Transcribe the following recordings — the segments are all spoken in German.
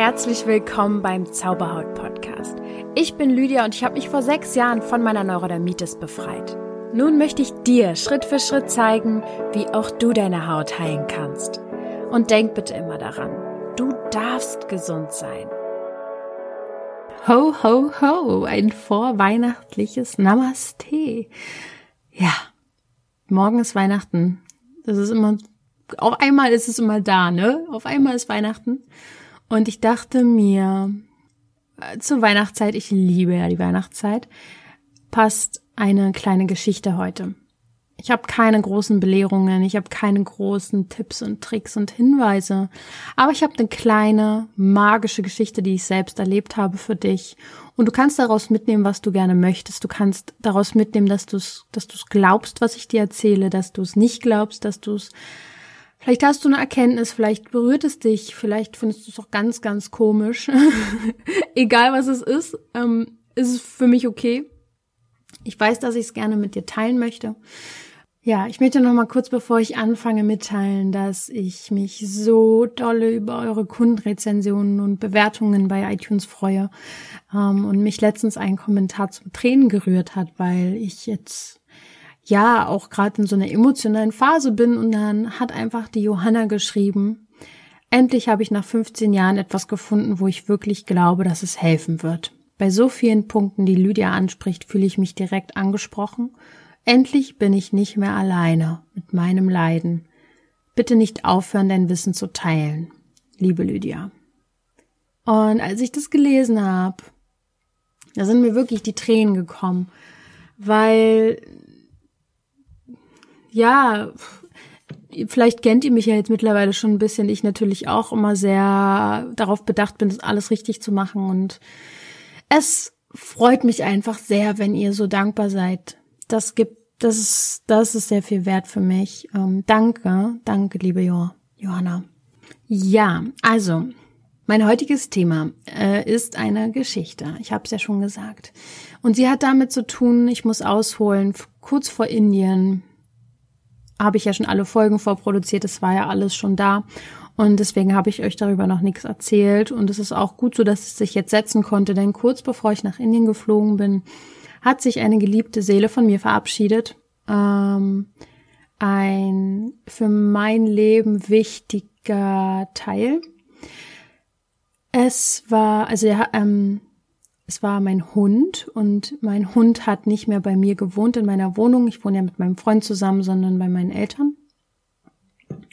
Herzlich willkommen beim Zauberhaut Podcast. Ich bin Lydia und ich habe mich vor sechs Jahren von meiner Neurodermitis befreit. Nun möchte ich dir Schritt für Schritt zeigen, wie auch du deine Haut heilen kannst. Und denk bitte immer daran, du darfst gesund sein. Ho, ho, ho, ein vorweihnachtliches Namaste. Ja, morgen ist Weihnachten. Das ist immer, auf einmal ist es immer da, ne? Auf einmal ist Weihnachten. Und ich dachte mir, äh, zur Weihnachtszeit, ich liebe ja die Weihnachtszeit, passt eine kleine Geschichte heute. Ich habe keine großen Belehrungen, ich habe keine großen Tipps und Tricks und Hinweise, aber ich habe eine kleine magische Geschichte, die ich selbst erlebt habe für dich. Und du kannst daraus mitnehmen, was du gerne möchtest. Du kannst daraus mitnehmen, dass du es, dass du es glaubst, was ich dir erzähle, dass du es nicht glaubst, dass du es Vielleicht hast du eine Erkenntnis, vielleicht berührt es dich, vielleicht findest du es auch ganz, ganz komisch. Egal was es ist, ähm, ist es für mich okay. Ich weiß, dass ich es gerne mit dir teilen möchte. Ja, ich möchte noch mal kurz, bevor ich anfange, mitteilen, dass ich mich so dolle über eure Kundenrezensionen und Bewertungen bei iTunes freue ähm, und mich letztens ein Kommentar zum Tränen gerührt hat, weil ich jetzt ja auch gerade in so einer emotionalen Phase bin und dann hat einfach die Johanna geschrieben, endlich habe ich nach 15 Jahren etwas gefunden, wo ich wirklich glaube, dass es helfen wird. Bei so vielen Punkten, die Lydia anspricht, fühle ich mich direkt angesprochen. Endlich bin ich nicht mehr alleine mit meinem Leiden. Bitte nicht aufhören, dein Wissen zu teilen. Liebe Lydia. Und als ich das gelesen habe, da sind mir wirklich die Tränen gekommen, weil ja, vielleicht kennt ihr mich ja jetzt mittlerweile schon ein bisschen. Ich natürlich auch immer sehr darauf bedacht bin, das alles richtig zu machen. Und es freut mich einfach sehr, wenn ihr so dankbar seid. Das gibt, das ist, das ist sehr viel wert für mich. Ähm, danke, danke, liebe jo Johanna. Ja, also mein heutiges Thema äh, ist eine Geschichte. Ich habe es ja schon gesagt. Und sie hat damit zu tun, ich muss ausholen, kurz vor Indien habe ich ja schon alle Folgen vorproduziert, es war ja alles schon da. Und deswegen habe ich euch darüber noch nichts erzählt. Und es ist auch gut so, dass es sich jetzt setzen konnte, denn kurz bevor ich nach Indien geflogen bin, hat sich eine geliebte Seele von mir verabschiedet. Ähm, ein für mein Leben wichtiger Teil. Es war, also ähm, es war mein Hund und mein Hund hat nicht mehr bei mir gewohnt in meiner Wohnung. Ich wohne ja mit meinem Freund zusammen, sondern bei meinen Eltern.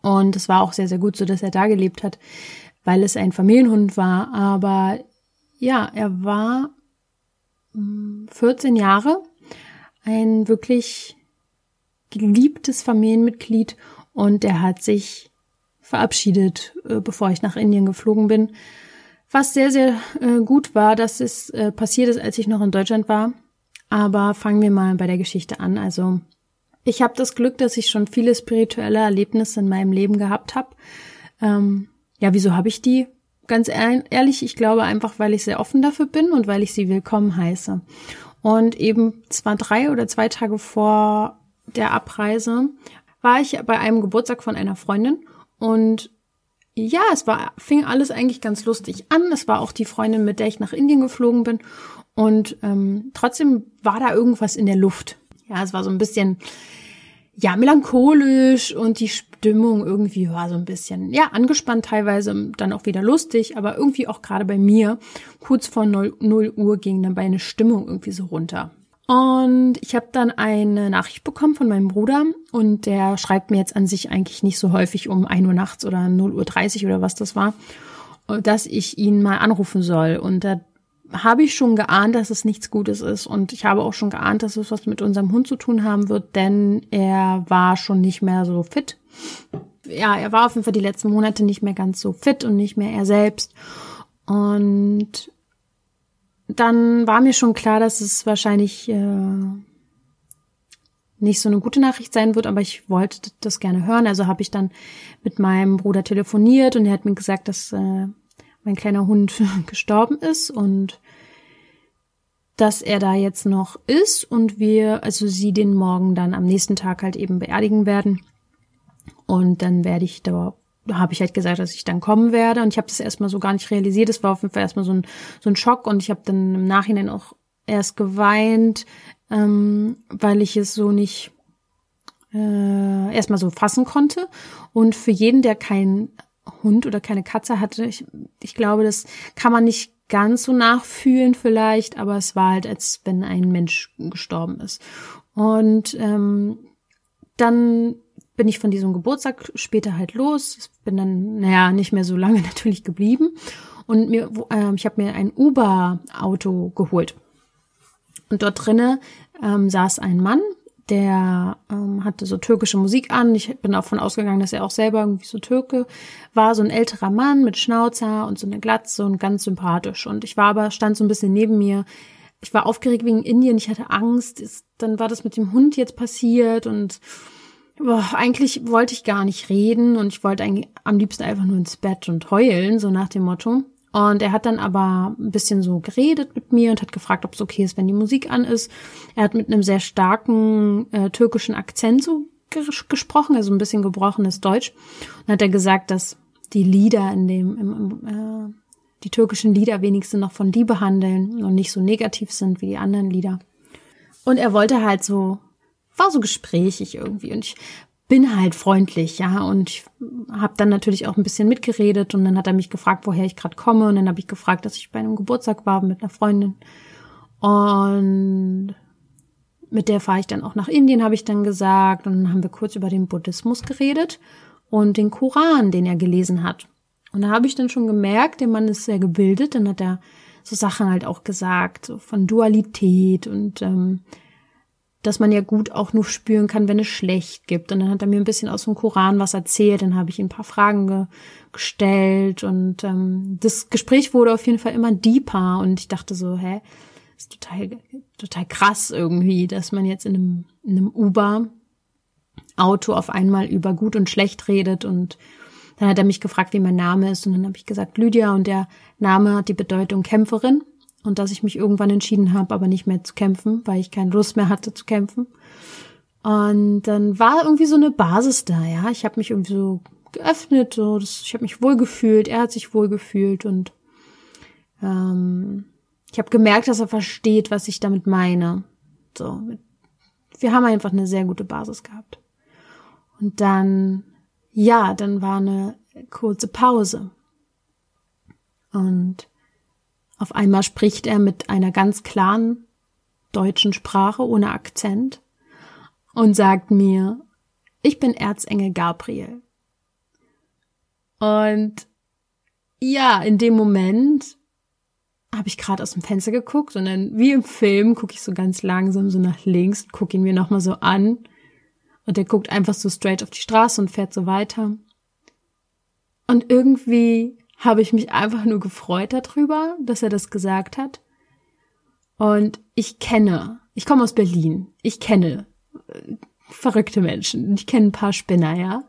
Und es war auch sehr, sehr gut so, dass er da gelebt hat, weil es ein Familienhund war. Aber ja, er war 14 hm, Jahre ein wirklich geliebtes Familienmitglied und er hat sich verabschiedet, äh, bevor ich nach Indien geflogen bin. Was sehr, sehr äh, gut war, dass es äh, passiert ist, als ich noch in Deutschland war. Aber fangen wir mal bei der Geschichte an. Also ich habe das Glück, dass ich schon viele spirituelle Erlebnisse in meinem Leben gehabt habe. Ähm, ja, wieso habe ich die? Ganz ehrlich, ich glaube einfach, weil ich sehr offen dafür bin und weil ich sie willkommen heiße. Und eben zwar drei oder zwei Tage vor der Abreise war ich bei einem Geburtstag von einer Freundin und ja, es war, fing alles eigentlich ganz lustig an. Es war auch die Freundin, mit der ich nach Indien geflogen bin. Und ähm, trotzdem war da irgendwas in der Luft. Ja, es war so ein bisschen, ja, melancholisch und die Stimmung irgendwie war so ein bisschen, ja, angespannt teilweise, dann auch wieder lustig, aber irgendwie auch gerade bei mir, kurz vor 0, 0 Uhr ging dann meine Stimmung irgendwie so runter. Und ich habe dann eine Nachricht bekommen von meinem Bruder und der schreibt mir jetzt an sich eigentlich nicht so häufig um 1 Uhr nachts oder 0 Uhr 30 oder was das war, dass ich ihn mal anrufen soll. Und da habe ich schon geahnt, dass es nichts Gutes ist. Und ich habe auch schon geahnt, dass es was mit unserem Hund zu tun haben wird, denn er war schon nicht mehr so fit. Ja, er war auf jeden Fall die letzten Monate nicht mehr ganz so fit und nicht mehr er selbst. Und dann war mir schon klar, dass es wahrscheinlich äh, nicht so eine gute Nachricht sein wird, aber ich wollte das gerne hören. Also habe ich dann mit meinem Bruder telefoniert und er hat mir gesagt, dass äh, mein kleiner Hund gestorben ist und dass er da jetzt noch ist und wir, also sie den morgen dann am nächsten Tag halt eben beerdigen werden. Und dann werde ich da habe ich halt gesagt, dass ich dann kommen werde. Und ich habe das erstmal so gar nicht realisiert. Es war auf jeden Fall erstmal so ein, so ein Schock. Und ich habe dann im Nachhinein auch erst geweint, ähm, weil ich es so nicht äh, erstmal so fassen konnte. Und für jeden, der keinen Hund oder keine Katze hatte, ich, ich glaube, das kann man nicht ganz so nachfühlen vielleicht, aber es war halt, als wenn ein Mensch gestorben ist. Und ähm, dann bin ich von diesem Geburtstag später halt los. Bin dann, naja, nicht mehr so lange natürlich geblieben. Und mir, äh, ich habe mir ein Uber-Auto geholt. Und dort drinnen ähm, saß ein Mann, der ähm, hatte so türkische Musik an. Ich bin davon ausgegangen, dass er auch selber irgendwie so Türke war, so ein älterer Mann mit Schnauzer und so eine Glatze und ganz sympathisch. Und ich war aber, stand so ein bisschen neben mir. Ich war aufgeregt wegen Indien, ich hatte Angst. Dann war das mit dem Hund jetzt passiert und boah, eigentlich wollte ich gar nicht reden und ich wollte eigentlich am liebsten einfach nur ins Bett und heulen, so nach dem Motto. Und er hat dann aber ein bisschen so geredet mit mir und hat gefragt, ob es okay ist, wenn die Musik an ist. Er hat mit einem sehr starken äh, türkischen Akzent so ges gesprochen, also ein bisschen gebrochenes Deutsch. Und hat er gesagt, dass die Lieder in dem, im, im, äh, die türkischen Lieder wenigstens noch von Liebe handeln und nicht so negativ sind wie die anderen Lieder. Und er wollte halt so, war so gesprächig irgendwie. Und ich bin halt freundlich, ja, und ich habe dann natürlich auch ein bisschen mitgeredet und dann hat er mich gefragt, woher ich gerade komme und dann habe ich gefragt, dass ich bei einem Geburtstag war mit einer Freundin und mit der fahre ich dann auch nach Indien, habe ich dann gesagt und dann haben wir kurz über den Buddhismus geredet und den Koran, den er gelesen hat. Und da habe ich dann schon gemerkt, der Mann ist sehr gebildet, dann hat er so Sachen halt auch gesagt, so von Dualität und ähm, dass man ja gut auch nur spüren kann, wenn es schlecht gibt. Und dann hat er mir ein bisschen aus dem Koran was erzählt, dann habe ich ihm ein paar Fragen ge gestellt und ähm, das Gespräch wurde auf jeden Fall immer deeper und ich dachte so, hä, ist total, total krass irgendwie, dass man jetzt in einem, in einem Uber Auto auf einmal über gut und schlecht redet und dann hat er mich gefragt, wie mein Name ist und dann habe ich gesagt Lydia und der Name hat die Bedeutung Kämpferin und dass ich mich irgendwann entschieden habe, aber nicht mehr zu kämpfen, weil ich keine Lust mehr hatte zu kämpfen. Und dann war irgendwie so eine Basis da, ja. Ich habe mich irgendwie so geöffnet, so das, ich habe mich wohlgefühlt, er hat sich wohlgefühlt und ähm, ich habe gemerkt, dass er versteht, was ich damit meine. So, wir haben einfach eine sehr gute Basis gehabt. Und dann, ja, dann war eine kurze Pause. Und auf einmal spricht er mit einer ganz klaren deutschen Sprache ohne Akzent und sagt mir, ich bin Erzengel Gabriel. Und ja, in dem Moment habe ich gerade aus dem Fenster geguckt und dann wie im Film gucke ich so ganz langsam so nach links, gucke ihn mir nochmal so an und der guckt einfach so straight auf die Straße und fährt so weiter. Und irgendwie habe ich mich einfach nur gefreut darüber, dass er das gesagt hat. Und ich kenne, ich komme aus Berlin, ich kenne äh, verrückte Menschen, ich kenne ein paar Spinner, ja.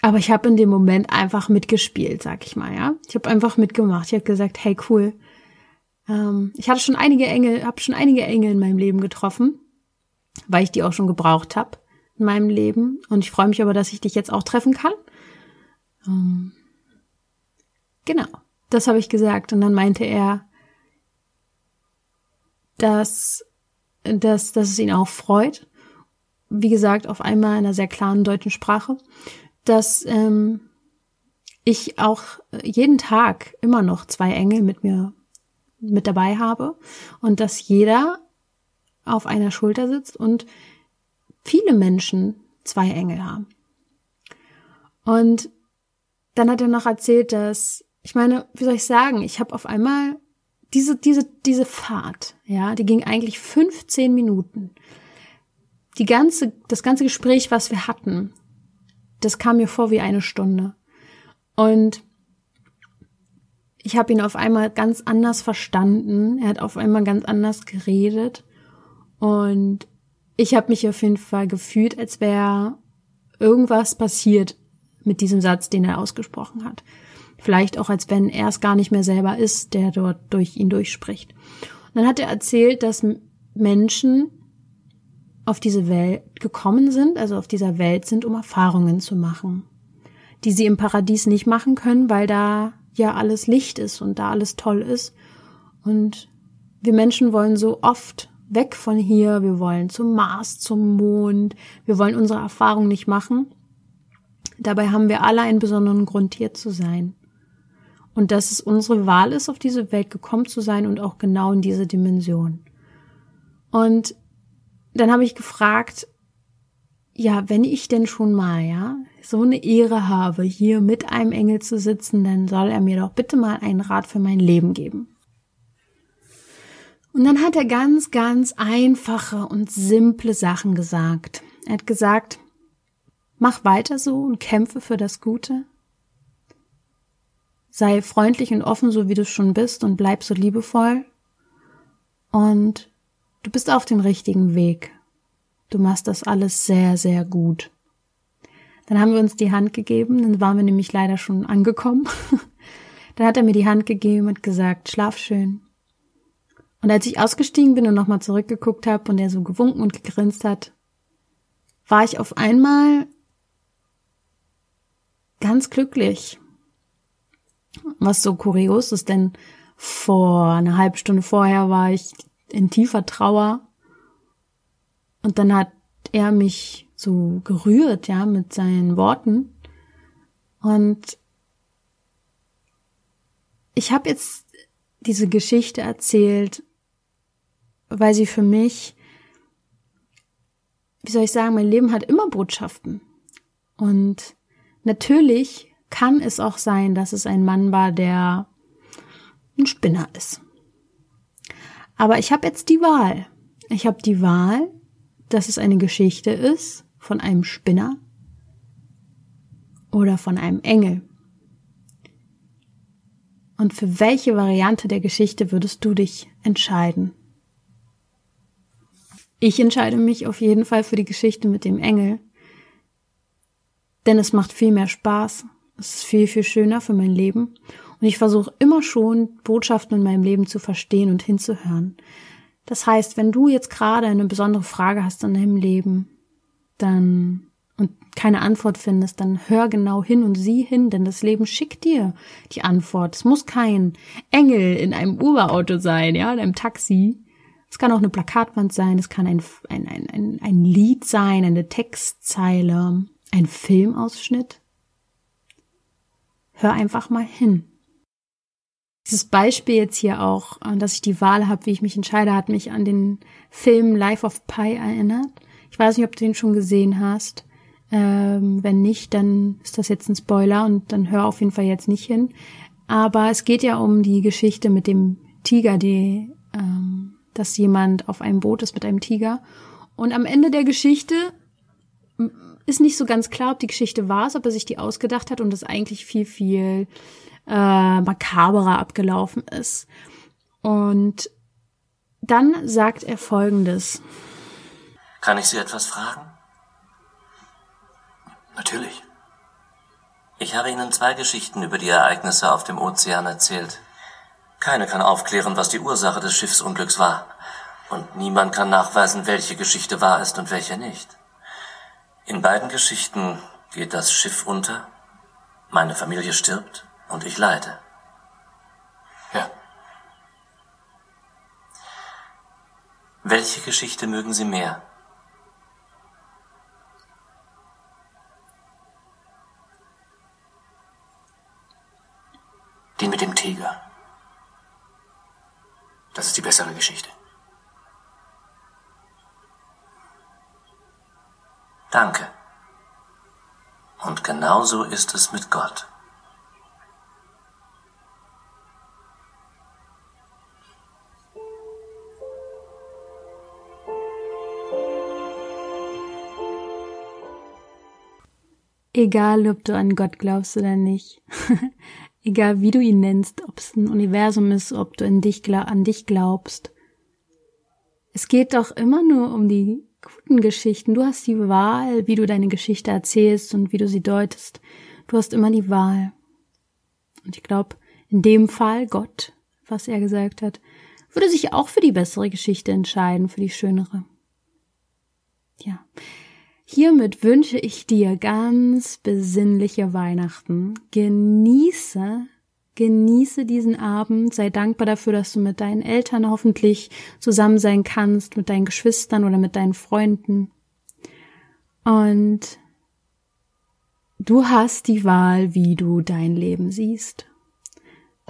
Aber ich habe in dem Moment einfach mitgespielt, sag ich mal, ja. Ich habe einfach mitgemacht. Ich habe gesagt, hey cool. Ähm, ich hatte schon einige Engel, habe schon einige Engel in meinem Leben getroffen, weil ich die auch schon gebraucht habe in meinem Leben. Und ich freue mich aber, dass ich dich jetzt auch treffen kann. Ähm, Genau, das habe ich gesagt. Und dann meinte er, dass, dass, dass es ihn auch freut. Wie gesagt, auf einmal in einer sehr klaren deutschen Sprache, dass ähm, ich auch jeden Tag immer noch zwei Engel mit mir mit dabei habe und dass jeder auf einer Schulter sitzt und viele Menschen zwei Engel haben. Und dann hat er noch erzählt, dass ich meine, wie soll ich sagen, ich habe auf einmal diese, diese, diese Fahrt, ja, die ging eigentlich 15 Minuten. Die ganze, das ganze Gespräch, was wir hatten, das kam mir vor wie eine Stunde. Und ich habe ihn auf einmal ganz anders verstanden. Er hat auf einmal ganz anders geredet. Und ich habe mich auf jeden Fall gefühlt, als wäre irgendwas passiert mit diesem Satz, den er ausgesprochen hat. Vielleicht auch, als wenn er es gar nicht mehr selber ist, der dort durch ihn durchspricht. Und dann hat er erzählt, dass Menschen auf diese Welt gekommen sind, also auf dieser Welt sind, um Erfahrungen zu machen. die sie im Paradies nicht machen können, weil da ja alles Licht ist und da alles toll ist. Und wir Menschen wollen so oft weg von hier, wir wollen zum Mars, zum Mond, wir wollen unsere Erfahrung nicht machen. Dabei haben wir alle einen besonderen Grund, hier zu sein. Und dass es unsere Wahl ist, auf diese Welt gekommen zu sein und auch genau in diese Dimension. Und dann habe ich gefragt, ja, wenn ich denn schon mal, ja, so eine Ehre habe, hier mit einem Engel zu sitzen, dann soll er mir doch bitte mal einen Rat für mein Leben geben. Und dann hat er ganz, ganz einfache und simple Sachen gesagt. Er hat gesagt, mach weiter so und kämpfe für das Gute. Sei freundlich und offen, so wie du schon bist, und bleib so liebevoll. Und du bist auf dem richtigen Weg. Du machst das alles sehr, sehr gut. Dann haben wir uns die Hand gegeben, dann waren wir nämlich leider schon angekommen. dann hat er mir die Hand gegeben und gesagt, schlaf schön. Und als ich ausgestiegen bin und nochmal zurückgeguckt habe und er so gewunken und gegrinst hat, war ich auf einmal ganz glücklich. Was so kurios ist, denn vor einer halben Stunde vorher war ich in tiefer Trauer und dann hat er mich so gerührt, ja, mit seinen Worten. Und ich habe jetzt diese Geschichte erzählt, weil sie für mich, wie soll ich sagen, mein Leben hat immer Botschaften. Und natürlich kann es auch sein, dass es ein Mann war, der ein Spinner ist. Aber ich habe jetzt die Wahl. Ich habe die Wahl, dass es eine Geschichte ist von einem Spinner oder von einem Engel. Und für welche Variante der Geschichte würdest du dich entscheiden? Ich entscheide mich auf jeden Fall für die Geschichte mit dem Engel, denn es macht viel mehr Spaß. Es ist viel, viel schöner für mein Leben. Und ich versuche immer schon, Botschaften in meinem Leben zu verstehen und hinzuhören. Das heißt, wenn du jetzt gerade eine besondere Frage hast in deinem Leben, dann und keine Antwort findest, dann hör genau hin und sieh hin, denn das Leben schickt dir die Antwort. Es muss kein Engel in einem Uber-Auto sein, ja, in einem Taxi. Es kann auch eine Plakatwand sein, es kann ein, ein, ein, ein, ein Lied sein, eine Textzeile, ein Filmausschnitt. Hör einfach mal hin. Dieses Beispiel jetzt hier auch, äh, dass ich die Wahl habe, wie ich mich entscheide, hat mich an den Film Life of Pi erinnert. Ich weiß nicht, ob du den schon gesehen hast. Ähm, wenn nicht, dann ist das jetzt ein Spoiler und dann hör auf jeden Fall jetzt nicht hin. Aber es geht ja um die Geschichte mit dem Tiger, die, ähm, dass jemand auf einem Boot ist mit einem Tiger. Und am Ende der Geschichte ist nicht so ganz klar, ob die Geschichte war, ob er sich die ausgedacht hat und das eigentlich viel, viel äh, makaberer abgelaufen ist. Und dann sagt er Folgendes. Kann ich Sie etwas fragen? Natürlich. Ich habe Ihnen zwei Geschichten über die Ereignisse auf dem Ozean erzählt. Keine kann aufklären, was die Ursache des Schiffsunglücks war. Und niemand kann nachweisen, welche Geschichte wahr ist und welche nicht. In beiden Geschichten geht das Schiff unter, meine Familie stirbt und ich leide. Ja. Welche Geschichte mögen Sie mehr? Die mit dem Tiger. Das ist die bessere Geschichte. Danke. Und genauso ist es mit Gott. Egal, ob du an Gott glaubst oder nicht. Egal, wie du ihn nennst, ob es ein Universum ist, ob du an dich, an dich glaubst. Es geht doch immer nur um die guten Geschichten. Du hast die Wahl, wie du deine Geschichte erzählst und wie du sie deutest. Du hast immer die Wahl. Und ich glaube, in dem Fall Gott, was er gesagt hat, würde sich auch für die bessere Geschichte entscheiden, für die schönere. Ja. Hiermit wünsche ich dir ganz besinnliche Weihnachten. Genieße, genieße diesen Abend. Sei dankbar dafür, dass du mit deinen Eltern hoffentlich zusammen sein kannst, mit deinen Geschwistern oder mit deinen Freunden. Und du hast die Wahl, wie du dein Leben siehst.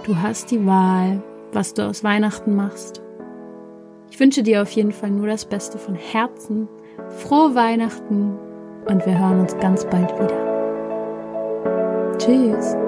Du hast die Wahl, was du aus Weihnachten machst. Ich wünsche dir auf jeden Fall nur das Beste von Herzen. Frohe Weihnachten und wir hören uns ganz bald wieder. Tschüss.